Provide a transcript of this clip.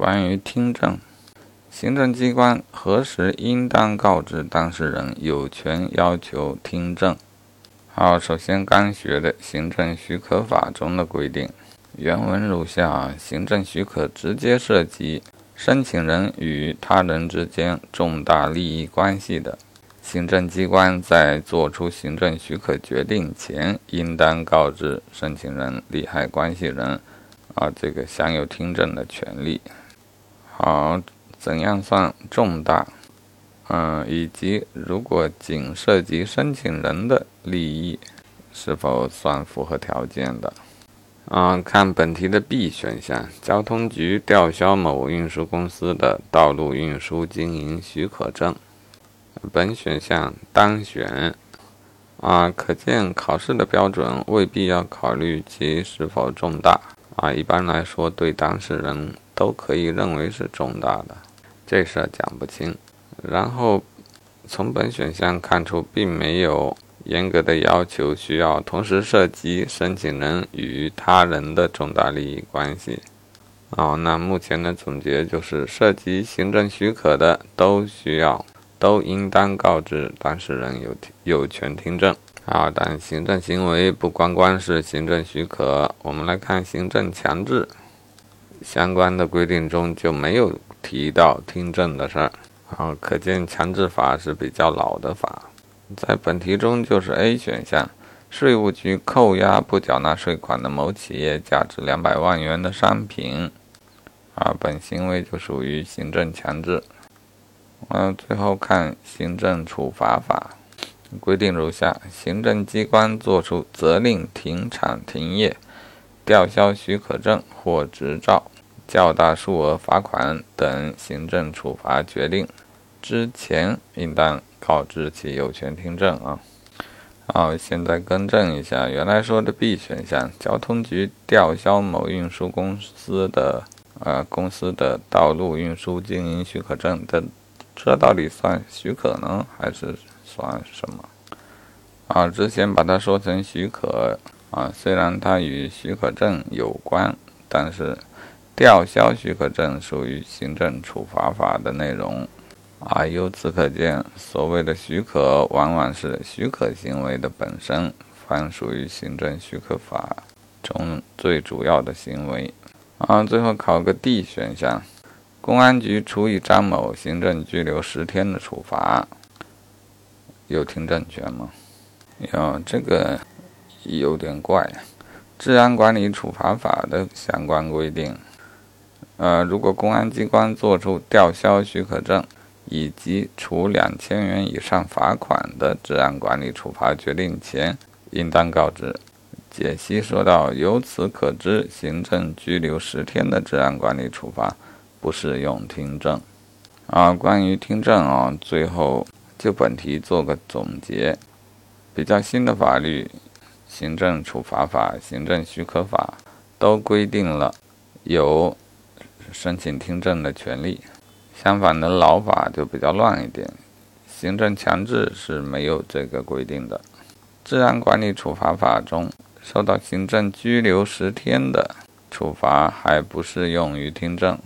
关于听证，行政机关何时应当告知当事人有权要求听证？好，首先刚学的行政许可法中的规定，原文如下：行政许可直接涉及申请人与他人之间重大利益关系的，行政机关在作出行政许可决定前，应当告知申请人、利害关系人，啊，这个享有听证的权利。好，怎样算重大？嗯，以及如果仅涉及申请人的利益，是否算符合条件的？啊，看本题的 B 选项，交通局吊销某运输公司的道路运输经营许可证。本选项当选。啊，可见考试的标准未必要考虑其是否重大。啊，一般来说，对当事人。都可以认为是重大的，这事儿讲不清。然后从本选项看出，并没有严格的要求需要同时涉及申请人与他人的重大利益关系。哦，那目前的总结就是，涉及行政许可的都需要，都应当告知当事人有有权听证。好，但行政行为不光光是行政许可，我们来看行政强制。相关的规定中就没有提到听证的事儿，好，可见强制法是比较老的法。在本题中就是 A 选项，税务局扣押不缴纳税款的某企业价值两百万元的商品，啊，本行为就属于行政强制。嗯，最后看行政处罚法规定如下：行政机关作出责令停产停业。吊销许可证或执照、较大数额罚款等行政处罚决定之前，应当告知其有权听证啊。好，现在更正一下，原来说的 B 选项，交通局吊销某运输公司的呃公司的道路运输经营许可证的，这到底算许可呢，还是算什么？啊，之前把它说成许可。啊，虽然它与许可证有关，但是吊销许可证属于行政处罚法的内容。啊，由此可见，所谓的许可往往是许可行为的本身，凡属于行政许可法中最主要的行为。啊，最后考个 D 选项，公安局处以张某行政拘留十天的处罚，有听证权吗？有这个。有点怪，《治安管理处罚法》的相关规定，呃，如果公安机关作出吊销许可证以及处两千元以上罚款的治安管理处罚决定前，应当告知。解析说到，由此可知，行政拘留十天的治安管理处罚不适用听证。啊，关于听证啊，最后就本题做个总结，比较新的法律。行政处罚法、行政许可法都规定了有申请听证的权利，相反的老法就比较乱一点。行政强制是没有这个规定的。治安管理处罚法中，受到行政拘留十天的处罚还不适用于听证。